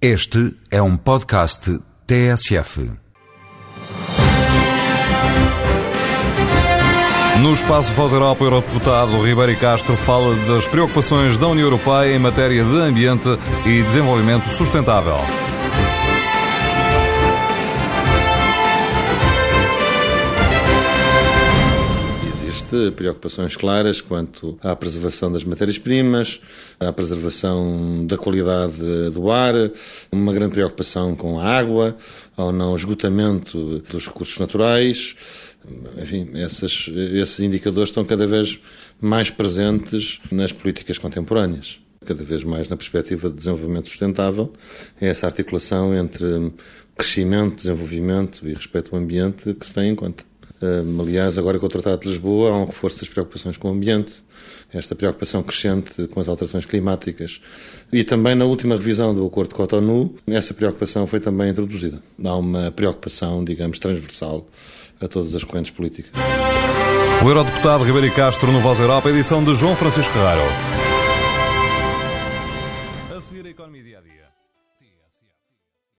Este é um podcast TSF. No espaço Voz Europa, o eurodeputado Ribeiro Castro fala das preocupações da União Europeia em matéria de ambiente e desenvolvimento sustentável. Preocupações claras quanto à preservação das matérias-primas, à preservação da qualidade do ar, uma grande preocupação com a água, ao não esgotamento dos recursos naturais. Enfim, essas, esses indicadores estão cada vez mais presentes nas políticas contemporâneas cada vez mais na perspectiva de desenvolvimento sustentável, é essa articulação entre crescimento, desenvolvimento e respeito ao ambiente que se tem em conta. Aliás, agora com o Tratado de Lisboa há um reforço das preocupações com o ambiente, esta preocupação crescente com as alterações climáticas. E também na última revisão do Acordo de Cotonou, essa preocupação foi também introduzida. Há uma preocupação, digamos, transversal a todas as correntes políticas. O Eurodeputado Ribeiro Castro no Voz Europa, edição de João Francisco Raro. A seguir a Economia Dia a Dia.